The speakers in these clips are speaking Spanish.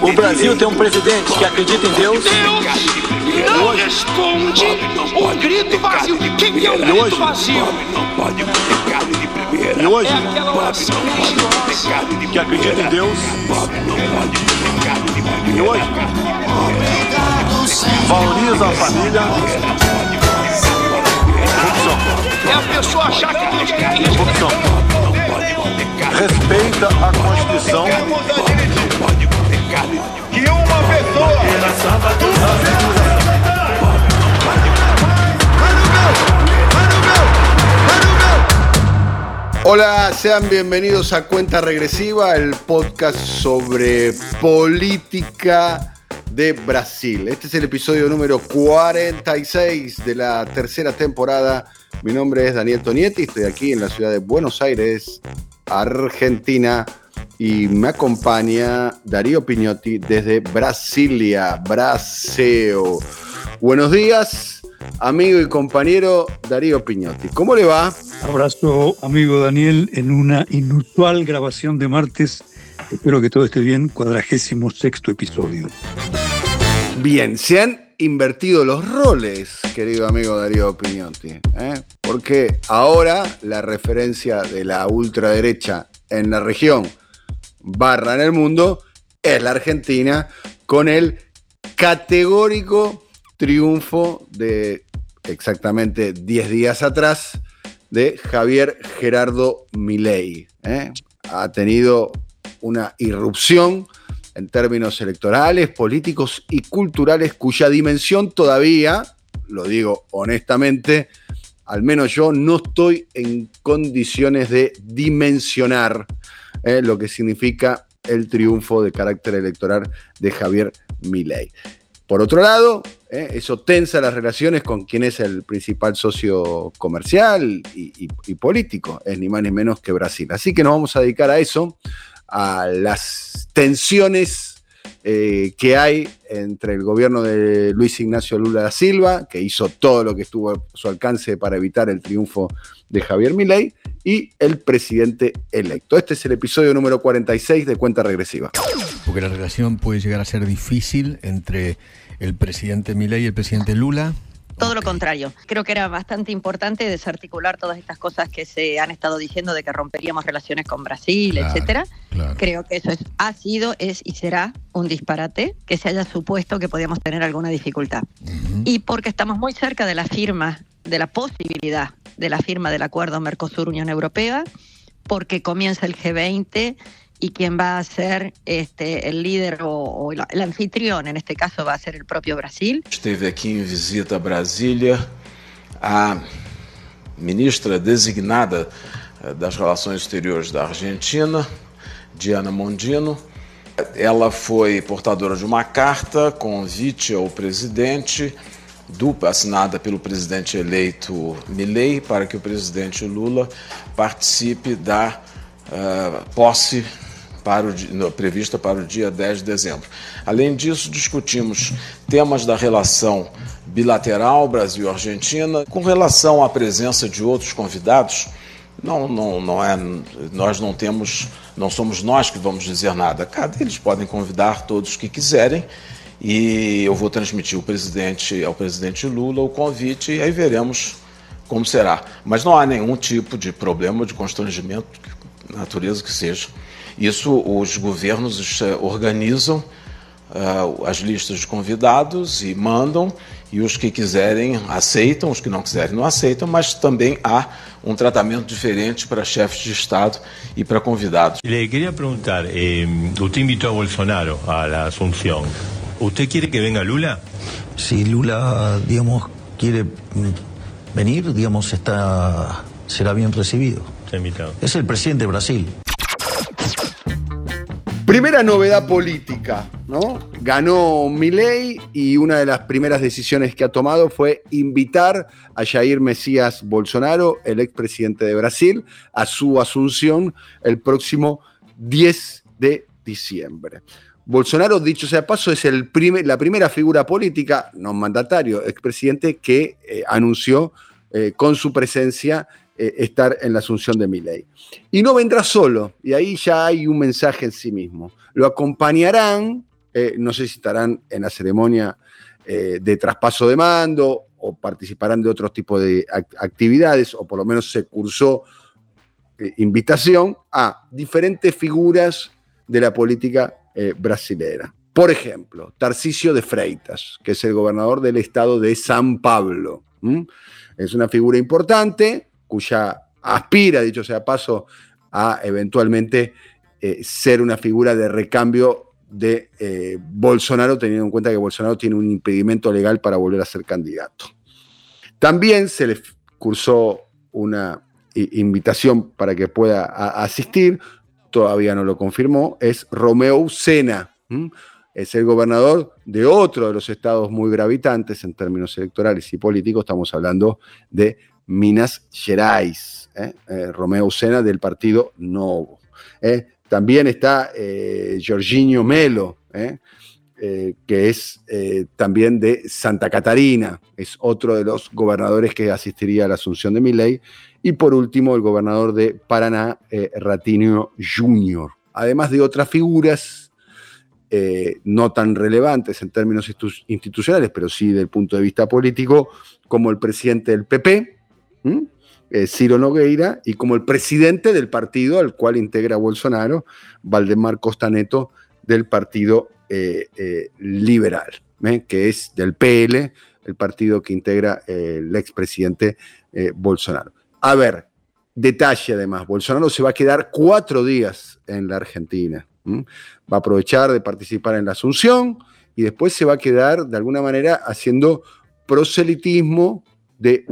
O Brasil direito. tem um presidente que acredita em Deus. não responde o grito vazio. Quem é o grito hoje, vazio? pobre não pode ter carne de primeira. E hoje, É aquela oração não pode ter religiosa. carne de que acredita em. Deus. Pobre não pode ter carne de primeira. E hoje, valoriza a família. É a pessoa achar que Deus quer isso. Corrupção. Respeita a Constituição. Que uma pessoa Hola, sean bienvenidos a Cuenta Regresiva, el podcast sobre política de Brasil. Este es el episodio número 46 de la tercera temporada. Mi nombre es Daniel Tonietti, estoy aquí en la ciudad de Buenos Aires, Argentina, y me acompaña Darío Piñotti desde Brasilia, Braseo. Buenos días, amigo y compañero Darío Piñotti. ¿Cómo le va? Abrazo, amigo Daniel, en una inusual grabación de martes. Espero que todo esté bien. Cuadragésimo sexto episodio. Bien, se han invertido los roles, querido amigo Darío Piñotti, ¿eh? porque ahora la referencia de la ultraderecha en la región barra en el mundo es la Argentina con el categórico triunfo de exactamente 10 días atrás de Javier Gerardo Milei. ¿eh? Ha tenido una irrupción en términos electorales, políticos y culturales cuya dimensión todavía, lo digo honestamente, al menos yo no estoy en condiciones de dimensionar eh, lo que significa el triunfo de carácter electoral de Javier Milei. Por otro lado, eh, eso tensa las relaciones con quien es el principal socio comercial y, y- y político, es ni más ni menos que Brasil. Así que nos vamos a dedicar a eso, a las tensiones eh, que hay entre el gobierno de Luis Ignacio Lula da Silva, que hizo todo lo que estuvo a su alcance para evitar el triunfo de Javier Milei, y el presidente electo. Este es el episodio número 46 de Cuenta Regresiva. Porque la relación puede llegar a ser difícil entre el presidente Milei y el presidente Lula. Todo lo contrario. Creo que era bastante importante desarticular todas estas cosas que se han estado diciendo de que romperíamos relaciones con Brasil, Claro, etcétera. Claro. Creo que eso es, ha sido, es y será un disparate que se haya supuesto que podíamos tener alguna dificultad. Y porque estamos muy cerca de la firma, de la posibilidad de la firma del acuerdo Mercosur-Unión Europea, porque comienza el G20 y quien va a ser este, el líder o, o el, anfitrión, en este caso va a ser el propio Brasil. Esteve aqui em visita a Brasília a ministra designada eh, das Relações Exteriores da Argentina, Diana Mondino. Ela foi portadora de uma carta convite ao presidente, do, assinada pelo presidente eleito Milei, para que o presidente Lula participe da eh, posse para o, prevista para o dia 10 de dezembro. Além disso, discutimos temas da relação bilateral Brasil-Argentina. Com relação à presença de outros convidados, não, não, não é, nós não temos, não somos nós que vamos dizer nada. Cada eles podem convidar todos que quiserem e eu vou transmitir presidente, ao presidente Lula o convite e aí veremos como será. Mas não há nenhum tipo de problema, de constrangimento, natureza que seja. Isso os governos eh, organizam ah, as listas de convidados e mandam, e os que quiserem aceitam, os que não quiserem não aceitam, mas também há um tratamento diferente para chefes de Estado e para convidados. Le quería preguntar, eh, usted invitó a Bolsonaro a la Asunción. ¿Usted quiere que venga Lula? si Lula, digamos, quiere mm, venir, digamos, está, será bien recibido. Está invitado. Es el presidente de Brasil. Primera novedad política, ¿no? Ganó Milei y una de las primeras decisiones que ha tomado fue invitar a Jair Mesías Bolsonaro, el expresidente de Brasil, a su asunción el próximo 10 de diciembre. Bolsonaro, dicho sea paso, es la primera figura política, no mandatario, expresidente, que eh, anunció eh, con su presencia eh, estar en la asunción de Milei. Y no vendrá solo, y ahí ya hay un mensaje en sí mismo. Lo acompañarán, no sé si estarán en la ceremonia de traspaso de mando o participarán de otro tipo de actividades, o por lo menos se cursó invitación a diferentes figuras de la política eh, brasilera. Por ejemplo, Tarcisio de Freitas, que es el gobernador del estado de San Pablo. Es una figura importante cuya aspira, dicho sea paso, a eventualmente eh, ser una figura de recambio de eh, Bolsonaro, teniendo en cuenta que Bolsonaro tiene un impedimento legal para volver a ser candidato. También se le cursó una invitación para que pueda asistir todavía no lo confirmó, es Romeo Sena. Es el gobernador de otro de los estados muy gravitantes en términos electorales y políticos. Estamos hablando de Minas Gerais. ¿eh? Eh, Romeo Sena del partido Novo. ¿eh? También está Jorginho Melo, que es también de Santa Catarina. Es otro de los gobernadores que asistiría a la asunción de Miley y por último, el gobernador de Paraná, eh, Ratinho Jr. Además de otras figuras no tan relevantes en términos institucionales, pero sí del punto de vista político, como el presidente del PP, eh, Ciro Nogueira, y como el presidente del partido al cual integra Bolsonaro, Valdemar Costaneto, del Partido Liberal, que es del PL, el partido que integra el expresidente Bolsonaro. A ver, detalle además, Bolsonaro se va a quedar cuatro días en la Argentina. Va a aprovechar de participar en la Asunción y después se va a quedar de alguna manera haciendo proselitismo de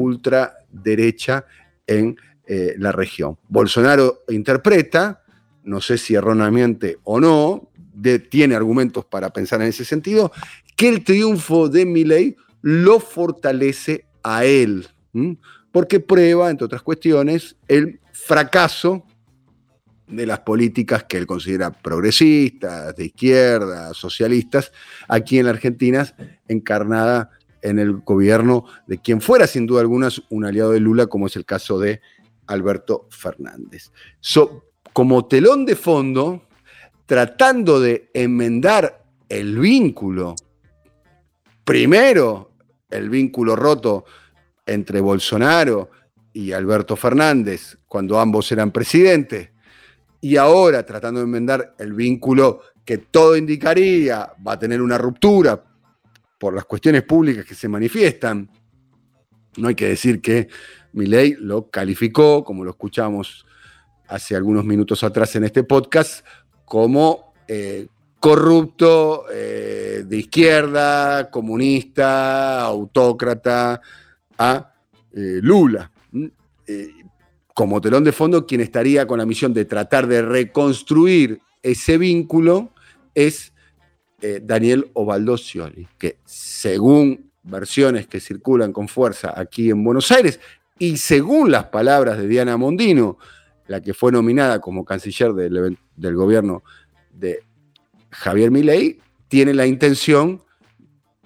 ultraderecha en eh, la región. Bolsonaro interpreta, no sé si erróneamente o no, tiene argumentos para pensar en ese sentido, que el triunfo de Milley lo fortalece a él porque prueba, entre otras cuestiones, el fracaso de las políticas que él considera progresistas, de izquierda, socialistas, aquí en la Argentina, encarnada en el gobierno de quien fuera sin duda alguna un aliado de Lula, como es el caso de Alberto Fernández. como telón de fondo, tratando de enmendar el vínculo, primero el vínculo roto entre Bolsonaro y Alberto Fernández cuando ambos eran presidentes, y ahora tratando de enmendar el vínculo que todo indicaría va a tener una ruptura por las cuestiones públicas que se manifiestan, no hay que decir que Milei lo calificó, como lo escuchamos hace algunos minutos atrás en este podcast, como eh, corrupto, eh, de izquierda, comunista, autócrata, a eh, Lula. Eh, como telón de fondo, quien estaría con la misión de tratar de reconstruir ese vínculo es eh, Daniel Obaldo Scioli, que según versiones que circulan con fuerza aquí en Buenos Aires y según las palabras de Diana Mondino, la que fue nominada como canciller del, del gobierno de Javier Milei, tiene la intención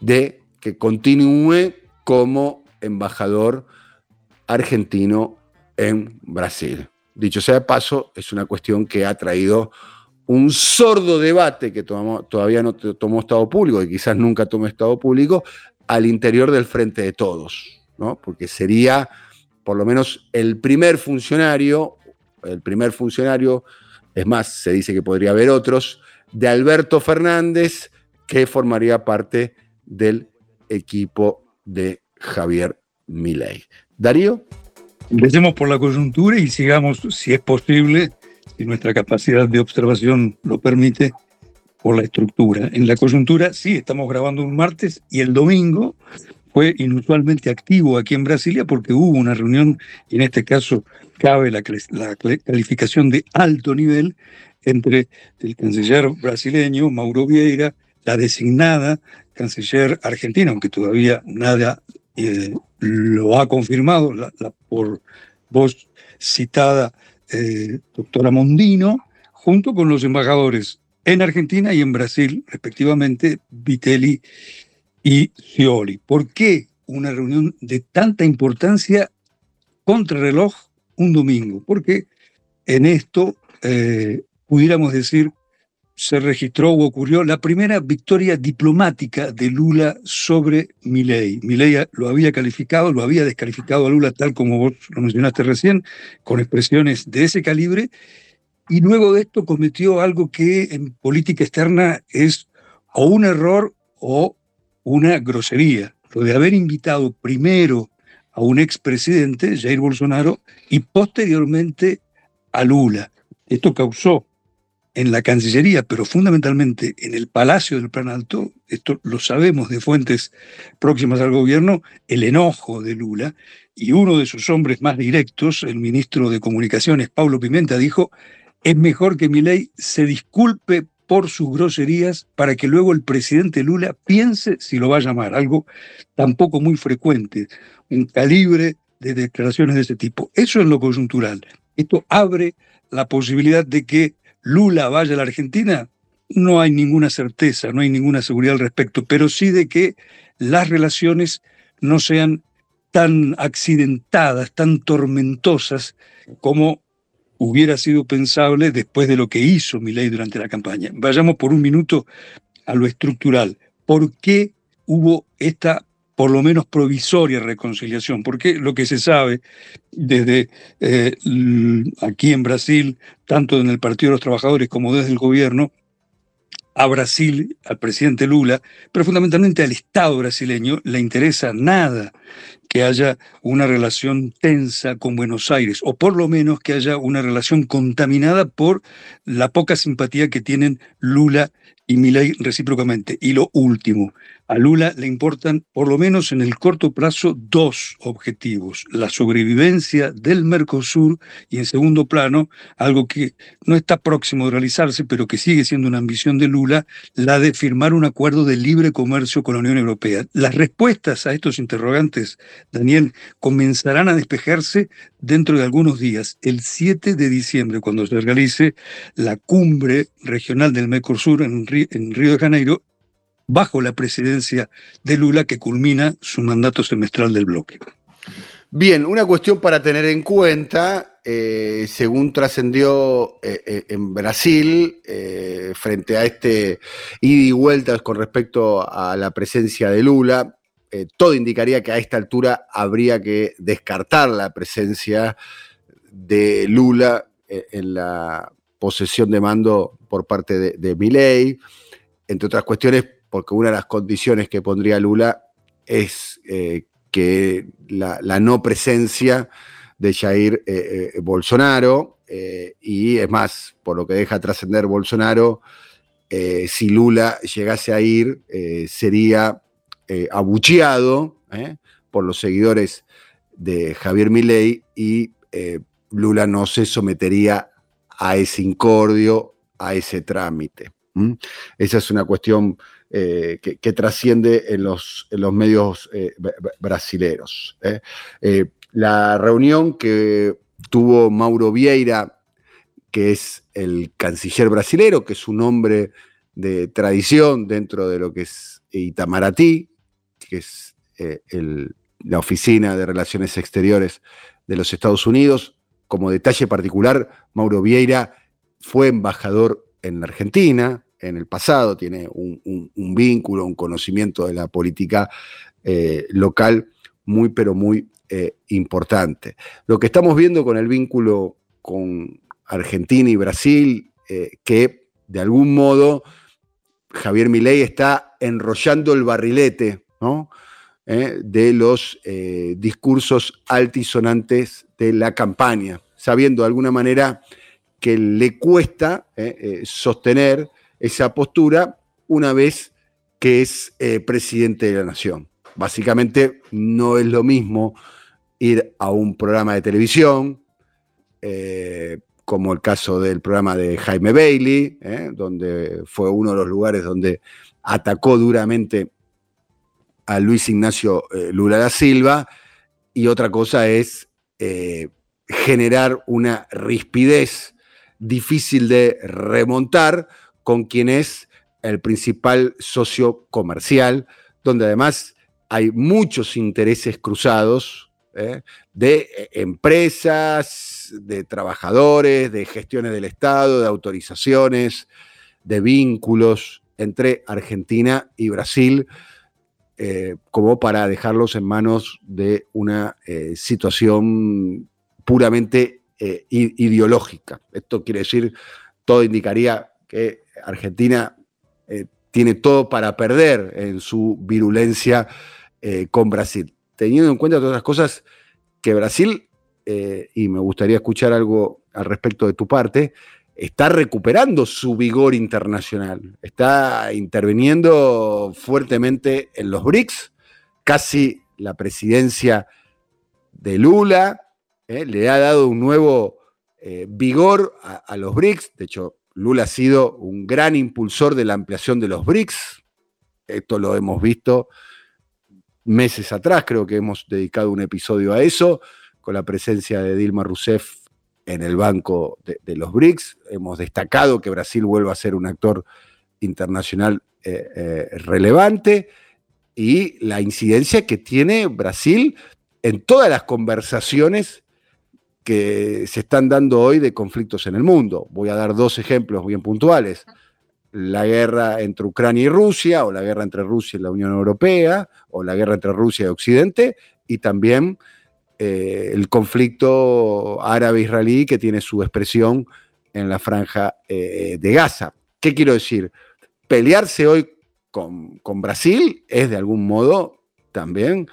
de que continúe como embajador argentino en Brasil. Dicho sea de paso, es una cuestión que ha traído un sordo debate que todavía no tomó Estado público y quizás nunca tome Estado público al interior del Frente de Todos, ¿no? porque sería por lo menos el primer funcionario, el primer funcionario, es más, se dice que podría haber otros, de Alberto Fernández, que formaría parte del equipo de Javier Milei. Darío. Empecemos por la coyuntura y sigamos, si es posible, si nuestra capacidad de observación lo permite, por la estructura. En la coyuntura, sí, estamos grabando un martes y el domingo fue inusualmente activo aquí en Brasilia porque hubo una reunión, y en este caso cabe la, calificación de alto nivel, entre el canciller brasileño, Mauro Vieira, la designada canciller argentina, aunque todavía nada eh, lo ha confirmado, la, por voz citada eh, doctora Mondino, junto con los embajadores en Argentina y en Brasil, respectivamente, Vitelli y Scioli. ¿Por qué una reunión de tanta importancia contra reloj un domingo? Porque en esto eh, pudiéramos decir se registró o ocurrió la primera victoria diplomática de Lula sobre Milei. Milei lo había calificado, lo había descalificado a Lula tal como vos lo mencionaste recién, con expresiones de ese calibre, y luego de esto cometió algo que en política externa es o un error o una grosería, lo de haber invitado primero a un expresidente, Jair Bolsonaro, y posteriormente a Lula. Esto causó en la Cancillería, pero fundamentalmente en el Palacio del Plan Alto, esto lo sabemos de fuentes próximas al gobierno, el enojo de Lula, y uno de sus hombres más directos, el ministro de Comunicaciones, Pablo Pimenta, dijo, es mejor que Milei se disculpe por sus groserías para que luego el presidente Lula piense si lo va a llamar, algo tampoco muy frecuente, un calibre de declaraciones de ese tipo. Eso es lo coyuntural. Esto abre la posibilidad de que Lula vaya a la Argentina, no hay ninguna certeza, no hay ninguna seguridad al respecto, pero sí de que las relaciones no sean tan accidentadas, tan tormentosas como hubiera sido pensable después de lo que hizo Milei durante la campaña. Vayamos por un minuto a lo estructural. ¿Por qué hubo esta por lo menos provisoria reconciliación, porque lo que se sabe desde eh, aquí en Brasil, tanto en el Partido de los Trabajadores como desde el gobierno, a Brasil, al presidente Lula, pero fundamentalmente al Estado brasileño, le interesa nada que haya una relación tensa con Buenos Aires, o por lo menos que haya una relación contaminada por la poca simpatía que tienen Lula y Milei recíprocamente. Y lo último, a Lula le importan, por lo menos en el corto plazo, dos objetivos. La sobrevivencia del Mercosur y, en segundo plano, algo que no está próximo de realizarse, pero que sigue siendo una ambición de Lula, la de firmar un acuerdo de libre comercio con la Unión Europea. Las respuestas a estos interrogantes, Daniel, comenzarán a despejarse dentro de algunos días, el 7 de diciembre, cuando se realice la cumbre regional del Mercosur en Río de Janeiro, bajo la presidencia de Lula que culmina su mandato semestral del bloque. Bien, una cuestión para tener en cuenta, eh, según trascendió eh, eh, en Brasil, frente a este ida y vueltas con respecto a la presencia de Lula, todo indicaría que a esta altura habría que descartar la presencia de Lula en la posesión de mando por parte de, de Milei, entre otras cuestiones porque una de las condiciones que pondría Lula es eh, que la, no presencia de Jair eh, eh, Bolsonaro, y es más, por lo que deja trascender Bolsonaro, si Lula llegase a ir, sería abucheado por los seguidores de Javier Milei y Lula no se sometería a ese incordio, a ese trámite. Esa es una cuestión eh, que, trasciende en los, medios eh, brasileros. ¿eh? la reunión que tuvo Mauro Vieira, que es el canciller brasilero, que es un hombre de tradición dentro de lo que es Itamaraty, que es la Oficina de Relaciones Exteriores de los Estados Unidos. Como detalle particular, Mauro Vieira fue embajador en la Argentina, en el pasado, tiene un, vínculo, un conocimiento de la política eh, local muy, pero muy eh, importante. Lo que estamos viendo con el vínculo con Argentina y Brasil, eh, que de algún modo Javier Milei está enrollando el barrilete de los discursos altisonantes de la campaña, sabiendo de alguna manera que le cuesta sostener esa postura una vez que es eh, presidente de la nación. Básicamente no es lo mismo ir a un programa de televisión, eh, como el caso del programa de Jaime Bailey, ¿eh? donde fue uno de los lugares donde atacó duramente a Luis Ignacio Lula da Silva, y otra cosa es generar una rispidez difícil de remontar con quien es el principal socio comercial, donde además hay muchos intereses cruzados ¿eh? de eh, empresas, de trabajadores, de gestiones del Estado, de autorizaciones, de vínculos entre Argentina y Brasil, eh, como para dejarlos en manos de una situación puramente ideológica. Esto quiere decir, todo indicaría que Argentina tiene todo para perder en su virulencia con Brasil. Teniendo en cuenta todas las cosas que Brasil, eh, y me gustaría escuchar algo al respecto de tu parte, está recuperando su vigor internacional, está interviniendo fuertemente en los BRICS, casi la presidencia de Lula, eh, le ha dado un nuevo eh, vigor a, a los BRICS, de hecho Lula ha sido un gran impulsor de la ampliación de los BRICS, esto lo hemos visto meses atrás, creo que hemos dedicado un episodio a eso, con la presencia de Dilma Rousseff en el banco de, los BRICS. Hemos destacado que Brasil vuelva a ser un actor internacional eh, eh, relevante y la incidencia que tiene Brasil en todas las conversaciones que se están dando hoy de conflictos en el mundo. Voy a dar dos ejemplos bien puntuales la guerra entre Ucrania y Rusia, o la guerra entre Rusia y la Unión Europea, o la guerra entre Rusia y Occidente, y también eh, el conflicto árabe-israelí que tiene su expresión en la franja eh, de Gaza. ¿Qué quiero decir? Pelearse hoy con, con Brasil es de algún modo también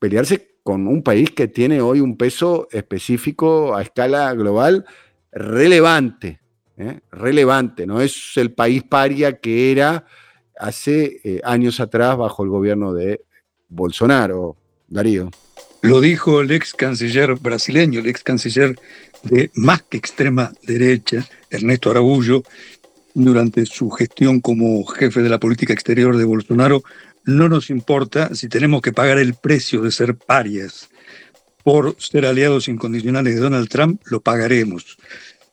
pelearse con un país que tiene hoy un peso específico a escala global relevante, ¿eh? relevante, no es el país paria que era hace eh, años atrás bajo el gobierno de Bolsonaro, Darío. Lo dijo el ex canciller brasileño, el ex canciller de más que extrema derecha, Ernesto Araújo, durante su gestión como jefe de la política exterior de Bolsonaro, no nos importa si tenemos que pagar el precio de ser parias. Por ser aliados incondicionales de Donald Trump, lo pagaremos.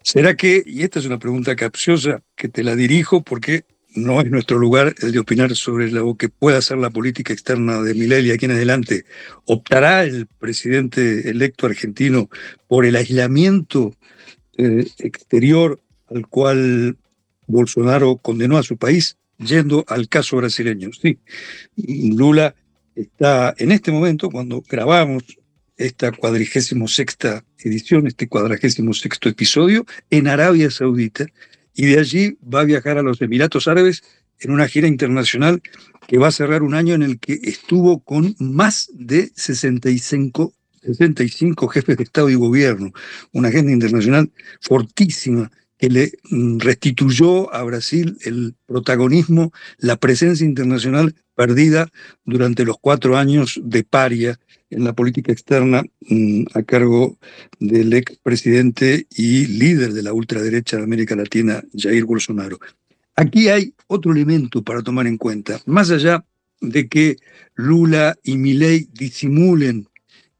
¿Será que, y esta es una pregunta capciosa que te la dirijo porque no es nuestro lugar el de opinar sobre lo que pueda ser la política externa de Milei y aquí en adelante, ¿optará el presidente electo argentino por el aislamiento eh, exterior al cual Bolsonaro condenó a su país, yendo al caso brasileño? Sí, Lula está en este momento, cuando grabamos esta cuadrigésimo sexta edición, este cuadragésimo sexto episodio, en Arabia Saudita, y de allí va a viajar a los Emiratos Árabes en una gira internacional que va a cerrar un año en el que estuvo con más de 65, 65 jefes de Estado y Gobierno, una agenda internacional fortísima que le mm, restituyó a Brasil el protagonismo, la presencia internacional perdida durante los cuatro años de paria en la política externa mm, a cargo del expresidente y líder de la ultraderecha de América Latina, Jair Bolsonaro. Aquí hay otro elemento para tomar en cuenta, más allá de que Lula y Milei disimulen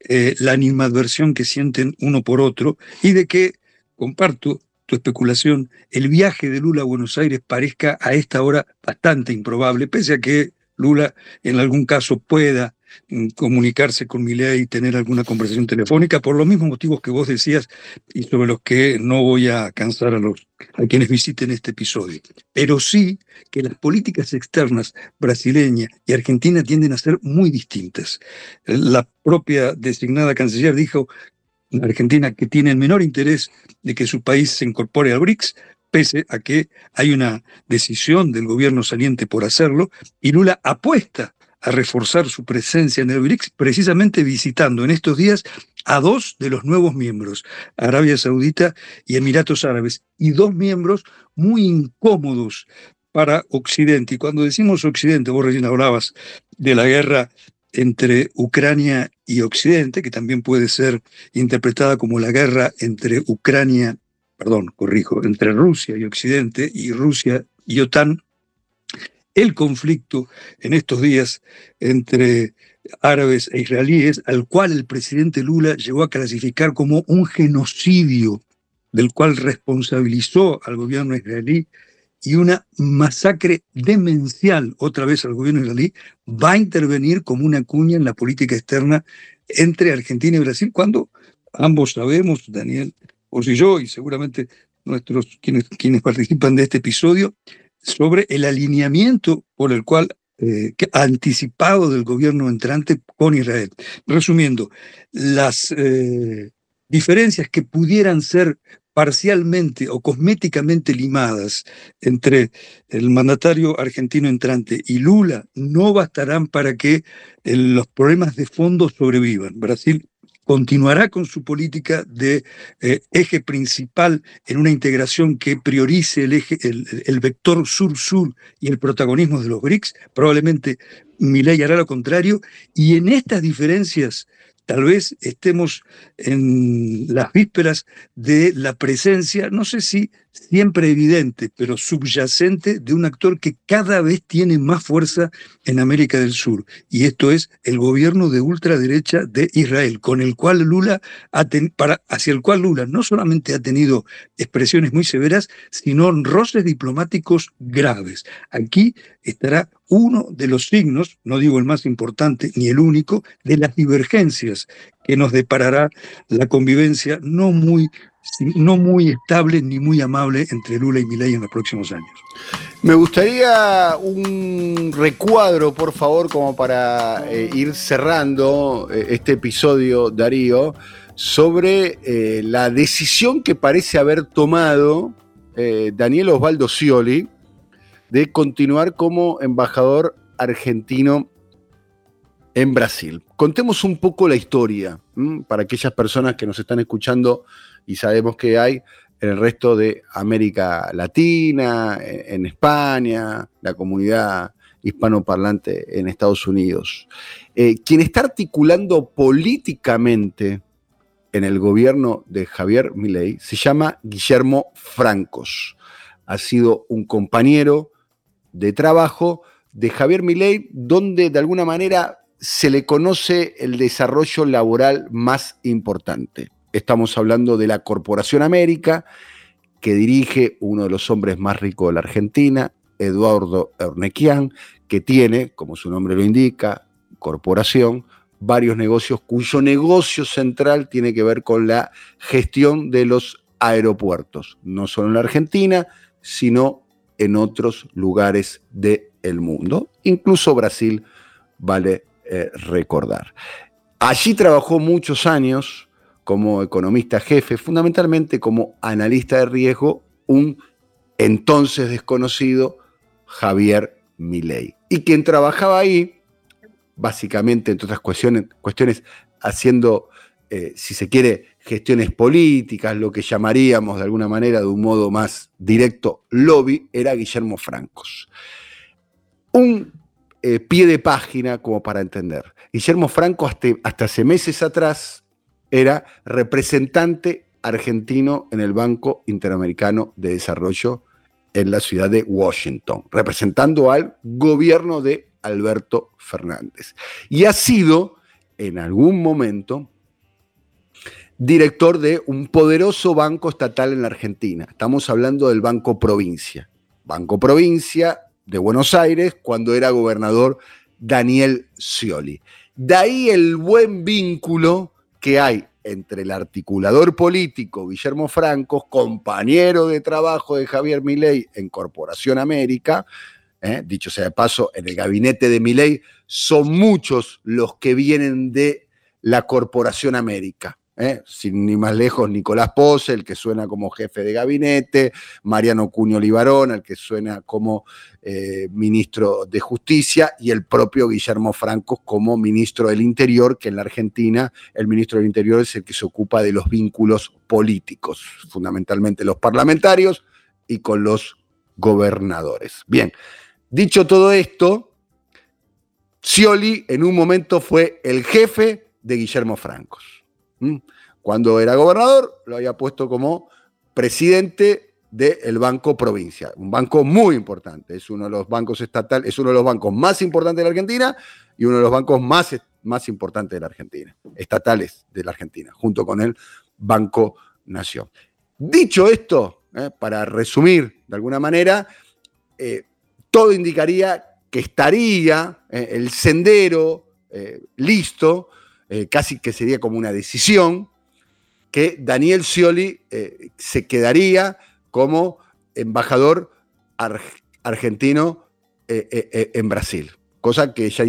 eh, la animadversión que sienten uno por otro y de que, comparto especulación, el viaje de Lula a Buenos Aires parezca a esta hora bastante improbable, pese a que Lula en algún caso pueda mm, comunicarse con Milei y tener alguna conversación telefónica por los mismos motivos que vos decías y sobre los que no voy a cansar a los a quienes visiten este episodio. Pero sí que las políticas externas brasileña y argentina tienden a ser muy distintas. La propia designada canciller dijo Argentina que tiene el menor interés de que su país se incorpore al BRICS, pese a que hay una decisión del gobierno saliente por hacerlo, y Lula apuesta a reforzar su presencia en el BRICS, precisamente visitando en estos días a dos de los nuevos miembros, Arabia Saudita y Emiratos Árabes, y dos miembros muy incómodos para Occidente. Y cuando decimos Occidente, vos recién hablabas de la guerra entre Ucrania y Occidente, que también puede ser interpretada como la guerra entre Ucrania perdón, corrijo, entre Rusia y Occidente y Rusia y OTAN, el conflicto en estos días entre árabes e israelíes, al cual el presidente Lula llegó a clasificar como un genocidio, del cual responsabilizó al gobierno israelí, y una masacre demencial otra vez al gobierno israelí, va a intervenir como una cuña en la política externa entre Argentina y Brasil, cuando ambos sabemos, Daniel, vos y yo, y seguramente nuestros quienes, quienes participan de este episodio, sobre el alineamiento por el cual eh, anticipado del gobierno entrante con Israel. Resumiendo, las eh, diferencias que pudieran ser parcialmente o cosméticamente limadas entre el mandatario argentino entrante y Lula no bastarán para que eh, los problemas de fondo sobrevivan. Brasil continuará con su política de eh, eje principal en una integración que priorice el, eje, el, vector sur-sur y el protagonismo de los BRICS. Probablemente Milei hará lo contrario. Y en estas diferencias tal vez estemos en las vísperas de la presencia, no sé si siempre evidente, pero subyacente de un actor que cada vez tiene más fuerza en América del Sur. Y esto es el gobierno de ultraderecha de Israel, con el cual Lula hacia el cual Lula no solamente ha tenido expresiones muy severas, sino roces diplomáticos graves. Aquí estará uno de los signos, no digo el más importante ni el único, de las divergencias que nos deparará la convivencia no muy no muy estable ni muy amable entre Lula y Milei en los próximos años. Me gustaría un recuadro, por favor, como para eh, ir cerrando eh, este episodio, Darío, sobre eh, la decisión que parece haber tomado Daniel Osvaldo Scioli de continuar como embajador argentino en Brasil. Contemos un poco la historia para aquellas personas que nos están escuchando y sabemos que hay en el resto de América Latina, en España, la comunidad hispanoparlante en Estados Unidos. Eh, quien está articulando políticamente en el gobierno de Javier Milei se llama Guillermo Francos. Ha sido un compañero de trabajo de Javier Milei, donde de alguna manera se le conoce el desarrollo laboral más importante. Estamos hablando de la Corporación América, que dirige uno de los hombres más ricos de la Argentina, Eduardo Ernequian, que tiene, como su nombre lo indica, corporación, varios negocios cuyo negocio central tiene que ver con la gestión de los aeropuertos, no solo en la Argentina, sino en otros lugares del mundo, incluso Brasil, vale eh, recordar. Allí trabajó muchos años como economista jefe, fundamentalmente como analista de riesgo, un entonces desconocido Javier Milei. Y quien trabajaba ahí, básicamente, entre otras cuestiones, haciendo, eh, si se quiere, gestiones políticas, lo que llamaríamos de alguna manera, de un modo más directo, lobby, era Guillermo Francos. Un eh, pie de página como para entender. Guillermo Franco hasta hace meses atrás era representante argentino en el Banco Interamericano de Desarrollo en la ciudad de Washington, representando al gobierno de Alberto Fernández. Y ha sido, en algún momento, director de un poderoso banco estatal en la Argentina. Estamos hablando del Banco Provincia. Banco Provincia de Buenos Aires, cuando era gobernador Daniel Scioli. De ahí el buen vínculo que hay entre el articulador político Guillermo Franco, compañero de trabajo de Javier Milei en Corporación América, ¿eh? dicho sea de paso, en el gabinete de Milei son muchos los que vienen de la Corporación América. ¿Eh? sin ni más lejos, Nicolás Pose, el que suena como jefe de gabinete, Mariano Cuño Libarón, el que suena como eh, ministro de Justicia, y el propio Guillermo Franco como ministro del Interior, que en la Argentina el ministro del Interior es el que se ocupa de los vínculos políticos, fundamentalmente los parlamentarios y con los gobernadores. Bien, dicho todo esto, Scioli en un momento fue el jefe de Guillermo Francos. Cuando era gobernador, lo había puesto como presidente del Banco Provincia, un banco muy importante, es uno de los bancos estatales, es uno de los bancos más importantes de la Argentina y uno de los bancos más, más importantes de la Argentina, estatales de la Argentina, junto con el Banco Nación. Dicho esto, eh, para resumir de alguna manera, eh, todo indicaría que estaría eh, el sendero listo, casi que sería como una decisión, que Daniel Scioli se quedaría como embajador argentino en Brasil. Cosa que ya,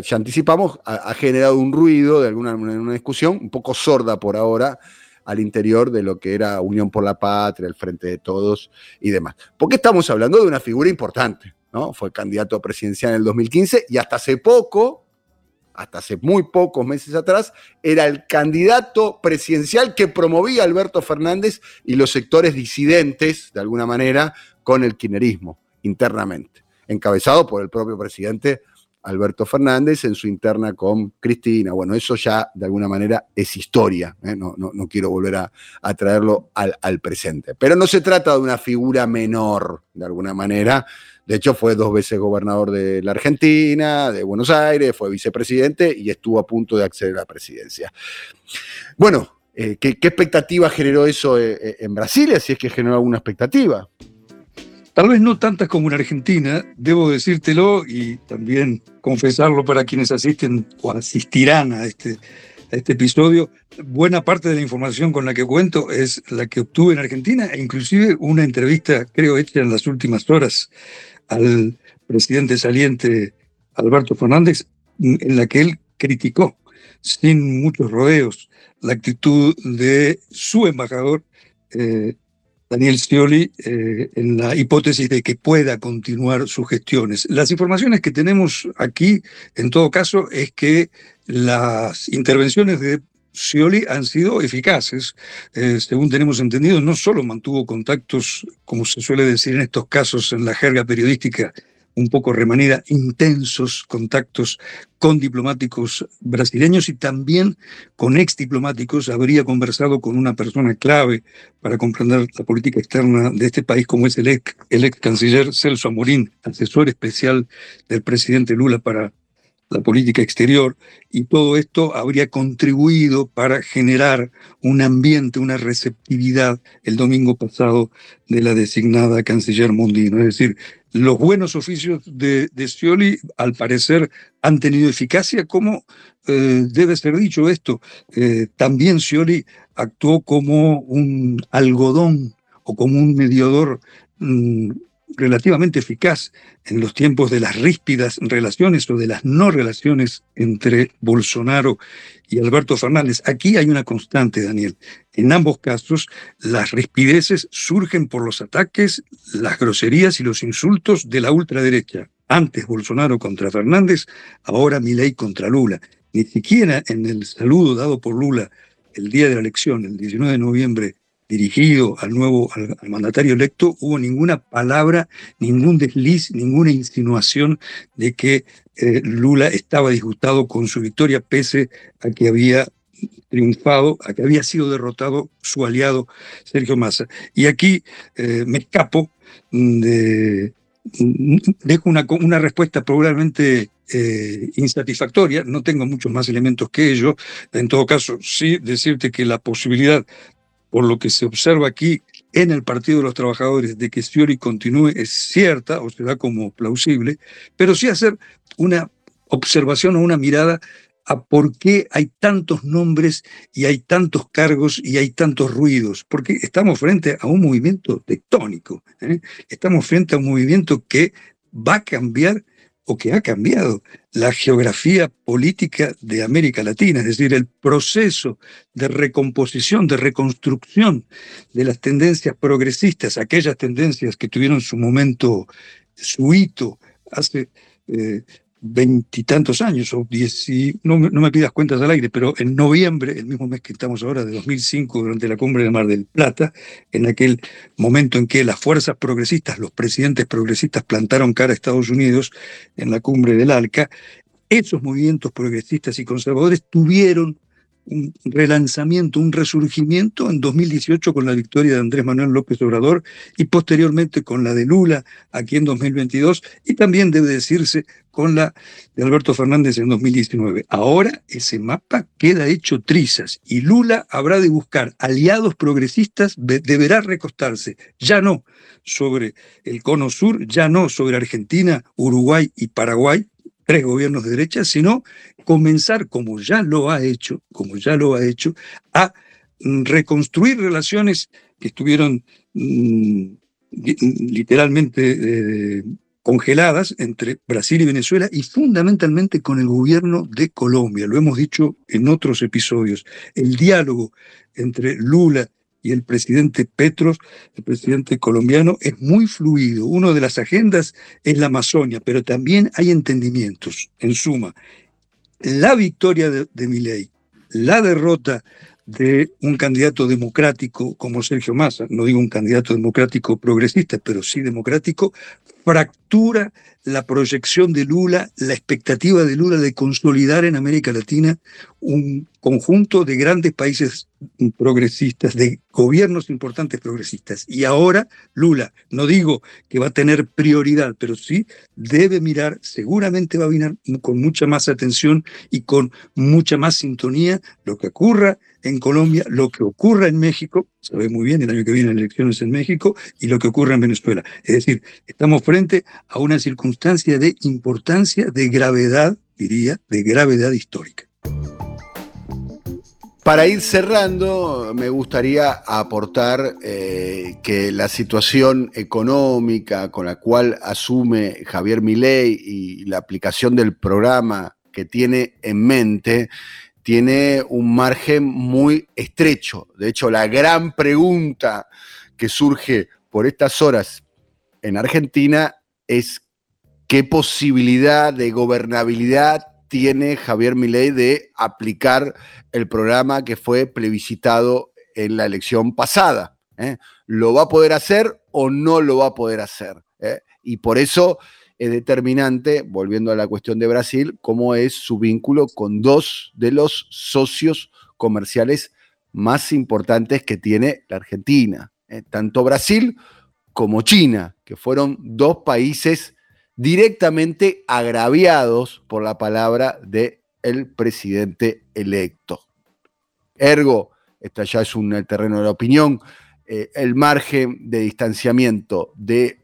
ya, anticipamos, ha, generado un ruido de alguna una discusión, un poco sorda por ahora, al interior de lo que era Unión por la Patria, el Frente de Todos y demás. Porque estamos hablando de una figura importante, ¿no? Fue candidato presidencial en el 2015 y hasta hace poco, hasta hace muy pocos meses atrás, era el candidato presidencial que promovía Alberto Fernández y los sectores disidentes, de alguna manera, con el kirchnerismo internamente, encabezado por el propio presidente Alberto Fernández en su interna con Cristina. Bueno, eso ya de alguna manera es historia, ¿eh? no, no, quiero volver a, traerlo al, presente. Pero no se trata de una figura menor, de alguna manera. De hecho, fue dos veces gobernador de la Argentina, de Buenos Aires, fue vicepresidente y estuvo a punto de acceder a la presidencia. Bueno, eh, ¿qué, expectativa generó eso eh, en Brasil? Si es que generó alguna expectativa. Tal vez no tantas como en Argentina, debo decírtelo y también confesarlo para quienes asisten o asistirán a este, a este episodio. Buena parte de la información con la que cuento es la que obtuve en Argentina e inclusive una entrevista, creo, hecha en las últimas horas al presidente saliente Alberto Fernández, en la que él criticó sin muchos rodeos la actitud de su embajador eh, Daniel Scioli eh, en la hipótesis de que pueda continuar sus gestiones. Las informaciones que tenemos aquí, en todo caso, es que las intervenciones de Scioli han sido eficaces. Eh, según tenemos entendido, no solo mantuvo contactos, como se suele decir en estos casos en la jerga periodística, un poco remanida, intensos contactos con diplomáticos brasileños y también con ex diplomáticos. Habría conversado con una persona clave para comprender la política externa de este país, como es el ex, canciller Celso Amorín, asesor especial del presidente Lula para la política exterior, y todo esto habría contribuido para generar un ambiente, una receptividad el domingo pasado de la designada canciller Mondino. Es decir, los buenos oficios de, de Scioli, al parecer, han tenido eficacia, como eh, debe ser dicho esto. Eh, también Scioli actuó como un algodón o como un mediador mm, relativamente eficaz en los tiempos de las ríspidas relaciones o de las no relaciones entre Bolsonaro y Alberto Fernández. Aquí hay una constante, Daniel. En ambos casos, las rispideces surgen por los ataques, las groserías y los insultos de la ultraderecha. Antes Bolsonaro contra Fernández, ahora Milei contra Lula. Ni siquiera en el saludo dado por Lula el día de la elección, el 19 de noviembre dirigido al nuevo al, mandatario electo, hubo ninguna palabra, ningún desliz, ninguna insinuación de que eh, Lula estaba disgustado con su victoria, pese a que había triunfado, a que había sido derrotado su aliado Sergio Massa. Y aquí eh, me escapo de, dejo una, una respuesta probablemente eh, insatisfactoria, no tengo muchos más elementos que ello. En todo caso, sí decirte que la posibilidad por lo que se observa aquí en el Partido de los Trabajadores de que Scioli continúe es cierta o se como plausible, pero sí hacer una observación o una mirada a por qué hay tantos nombres y hay tantos cargos y hay tantos ruidos, porque estamos frente a un movimiento tectónico, ¿eh? estamos frente a un movimiento que va a cambiar o que ha cambiado la geografía política de América Latina, es decir, el proceso de recomposición, de reconstrucción de las tendencias progresistas, aquellas tendencias que tuvieron su momento, su hito hace eh, veintitantos años, o diez, no, no, me pidas cuentas al aire, pero en noviembre, el mismo mes que estamos ahora, de 2005, durante la cumbre de Mar del Plata, en aquel momento en que las fuerzas progresistas, los presidentes progresistas plantaron cara a Estados Unidos en la cumbre del ALCA, esos movimientos progresistas y conservadores tuvieron un relanzamiento, un resurgimiento en 2018 con la victoria de Andrés Manuel López Obrador y posteriormente con la de Lula aquí en 2022 y también debe decirse con la de Alberto Fernández en 2019. Ahora ese mapa queda hecho trizas y Lula habrá de buscar aliados progresistas, deberá recostarse, ya no sobre el cono sur, ya no sobre Argentina, Uruguay y Paraguay, tres gobiernos de derecha, sino comenzar, como ya lo ha hecho, como ya lo ha hecho, a mm, reconstruir relaciones que estuvieron mm, literalmente eh, congeladas entre Brasil y Venezuela y fundamentalmente con el gobierno de Colombia. Lo hemos dicho en otros episodios. El diálogo entre Lula y el presidente Petros, el presidente colombiano, es muy fluido. Una de las agendas es la Amazonia, pero también hay entendimientos. En suma, la victoria de, de Milei, la derrota de un candidato democrático como Sergio Massa, no digo un candidato democrático progresista, pero sí democrático, fractura la proyección de Lula, la expectativa de Lula de consolidar en América Latina un conjunto de grandes países progresistas, de gobiernos importantes progresistas. Y ahora Lula, no digo que va a tener prioridad, pero sí debe mirar, seguramente va a mirar con mucha más atención y con mucha más sintonía lo que ocurra en Colombia, lo que ocurra en México, sabe muy bien el año que viene elecciones en México, y lo que ocurra en Venezuela. Es decir, estamos frente a una circunstancia de importancia, de gravedad, diría, de gravedad histórica. Para ir cerrando, me gustaría aportar eh, que la situación económica con la cual asume Javier Milei y la aplicación del programa que tiene en mente tiene un margen muy estrecho. De hecho, la gran pregunta que surge por estas horas en Argentina es qué posibilidad de gobernabilidad tiene Javier Milei de aplicar el programa que fue plebiscitado en la elección pasada. ¿eh? ¿Lo va a poder hacer o no lo va a poder hacer? ¿eh? Y por eso es determinante, volviendo a la cuestión de Brasil, cómo es su vínculo con dos de los socios comerciales más importantes que tiene la Argentina, ¿eh? tanto Brasil como China, que fueron dos países directamente agraviados por la palabra del el presidente electo. Ergo, esta ya es un, el terreno de la opinión, eh, el margen de distanciamiento de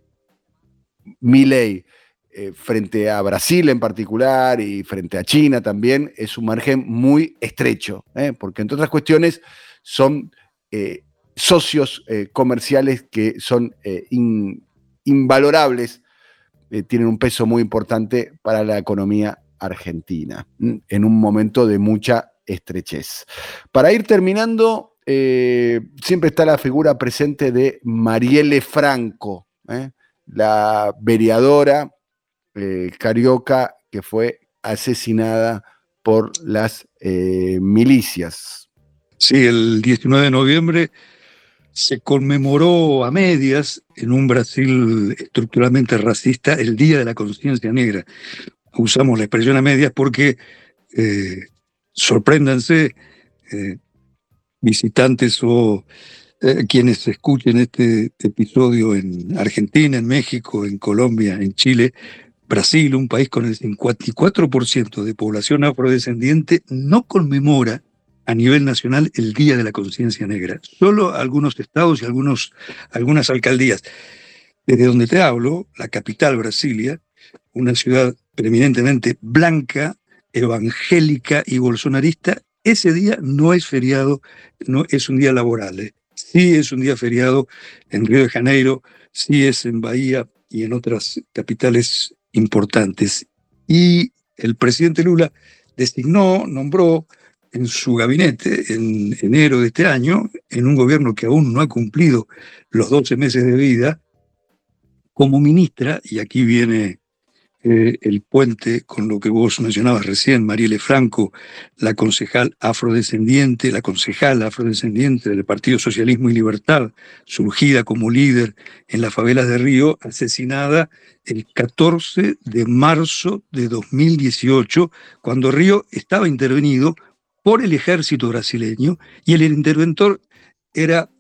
Milei eh, frente a Brasil en particular y frente a China también es un margen muy estrecho, eh, porque entre otras cuestiones son socios comerciales que son invalorables eh, tienen un peso muy importante para la economía argentina, en un momento de mucha estrechez. Para ir terminando, eh, siempre está la figura presente de Marielle Franco, ¿eh? la vereadora carioca que fue asesinada por las milicias. Sí, el 19 de noviembre se conmemoró a medias en un Brasil estructuralmente racista el Día de la Conciencia Negra. Usamos la expresión a medias porque, eh, sorpréndanse, eh, visitantes o eh, quienes escuchen este episodio en Argentina, en México, en Colombia, en Chile, Brasil, un país con el 54% de población afrodescendiente, no conmemora a nivel nacional el Día de la Conciencia Negra. Solo algunos estados y algunos, algunas alcaldías. Desde donde te hablo, la capital, Brasilia, una ciudad preeminentemente blanca, evangélica y bolsonarista, ese día no es feriado, no es un día laboral. ¿eh? Sí es un día feriado en Río de Janeiro, sí es en Bahía y en otras capitales importantes. Y el presidente Lula designó, nombró en su gabinete en enero de este año, en un gobierno que aún no ha cumplido los 12 meses de vida, como ministra, y aquí viene eh, el puente con lo que vos mencionabas recién, Marielle Franco, la concejal afrodescendiente, la concejal afrodescendiente del Partido Socialismo y Libertad, surgida como líder en las favelas de Río, asesinada el 14 de marzo de 2018, cuando Río estaba intervenido por el ejército brasileño y el interventor era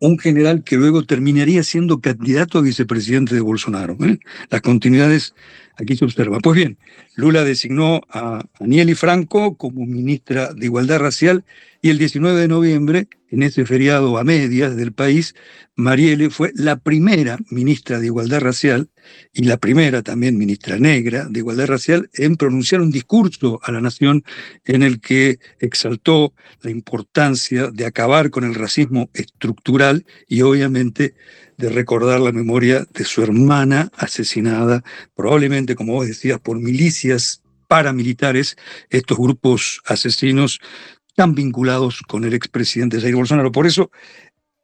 un general que luego terminaría siendo candidato a vicepresidente de Bolsonaro. ¿eh? Las continuidades aquí se observan. Pues bien, Lula designó a Anieli Franco como ministra de Igualdad Racial y el 19 de noviembre, en ese feriado a medias del país, Marielle fue la primera ministra de Igualdad Racial y la primera también ministra negra de Igualdad Racial en pronunciar un discurso a la nación en el que exaltó la importancia de acabar con el racismo estructural y obviamente de recordar la memoria de su hermana asesinada, probablemente, como vos decías, por milicias paramilitares, estos grupos asesinos tan vinculados con el expresidente Jair Bolsonaro. Por eso,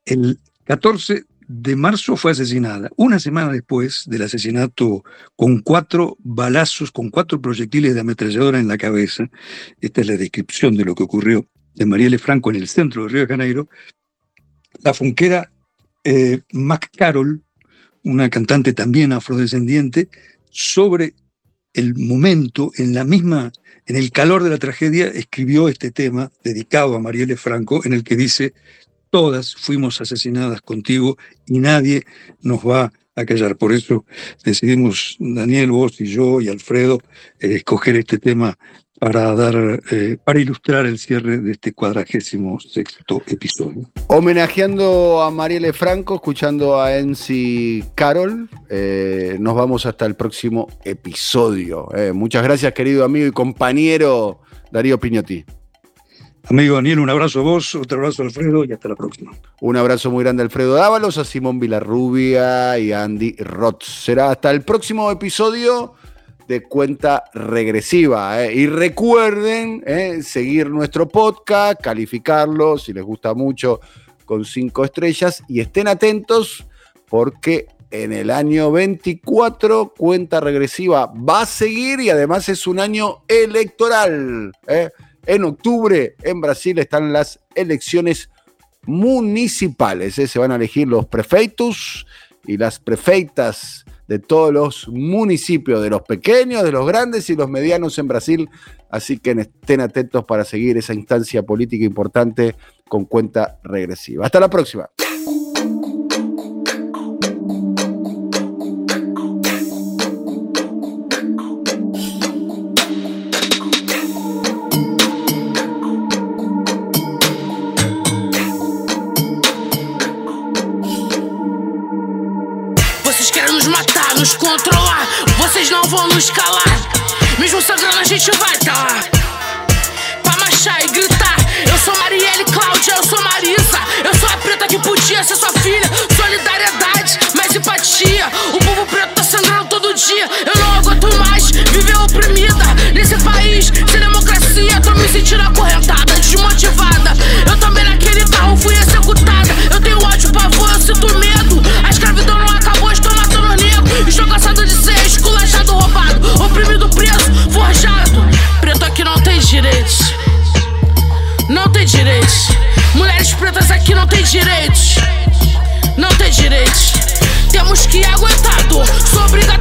el 14 de marzo fue asesinada. Una semana después del asesinato con cuatro balazos, con cuatro proyectiles de ametralladora en la cabeza, esta es la descripción de lo que ocurrió de Marielle Franco en el centro de Río de Janeiro, la funquera eh, Carroll, una cantante también afrodescendiente, sobre el momento, en la misma, en el calor de la tragedia, escribió este tema dedicado a Marielle Franco, en el que dice, todas fuimos asesinadas contigo y nadie nos va a callar. Por eso decidimos, Daniel, vos y yo y Alfredo, eh, escoger este tema para dar, eh, para ilustrar el cierre de este cuadragésimo sexto episodio. Homenajeando a Marielle Franco, escuchando a Enzi Carol, eh, nos vamos hasta el próximo episodio. Eh, muchas gracias, querido amigo y compañero Darío Piñotti. Amigo Daniel, un abrazo a vos, otro abrazo a Alfredo y hasta la próxima. Un abrazo muy grande a Alfredo Dávalos, a Simón Vilarrubia y a Andy Roth. Será hasta el próximo episodio de cuenta regresiva. ¿eh? Y recuerden ¿eh? seguir nuestro podcast, calificarlo si les gusta mucho con cinco estrellas y estén atentos porque en el año 24 cuenta regresiva va a seguir y además es un año electoral. ¿eh? En octubre en Brasil están las elecciones municipales. Se van a elegir los prefeitos y las prefeitas de todos los municipios, de los pequeños, de los grandes y los medianos en Brasil. Así que estén atentos para seguir esa instancia política importante con cuenta regresiva. Hasta la próxima. Nos calar. Mesmo sangrando, a gente vai tá lá. Pra marchar e gritar. Eu sou Marielle Cláudia, eu sou Marisa. Eu sou a preta que podia ser sua filha. Solidariedade, mais empatia. O povo preto tá sangrando todo dia. Eu não aguento mais viver oprimida. Nesse país, sem democracia. Tô me sentindo acorrentada, direitos, não tem direitos. Temos que aguentar a dor, sou obrigado.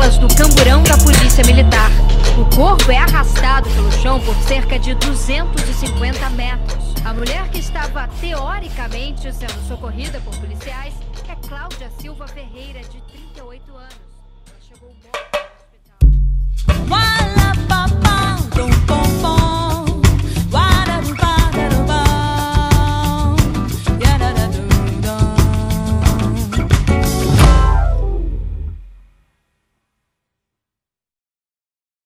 Porta-malas do camburão da Polícia Militar. O corpo é arrastado pelo chão por cerca de 250 metros. A mulher que estava teoricamente sendo socorrida por policiais é Cláudia Silva Ferreira, de 38 anos.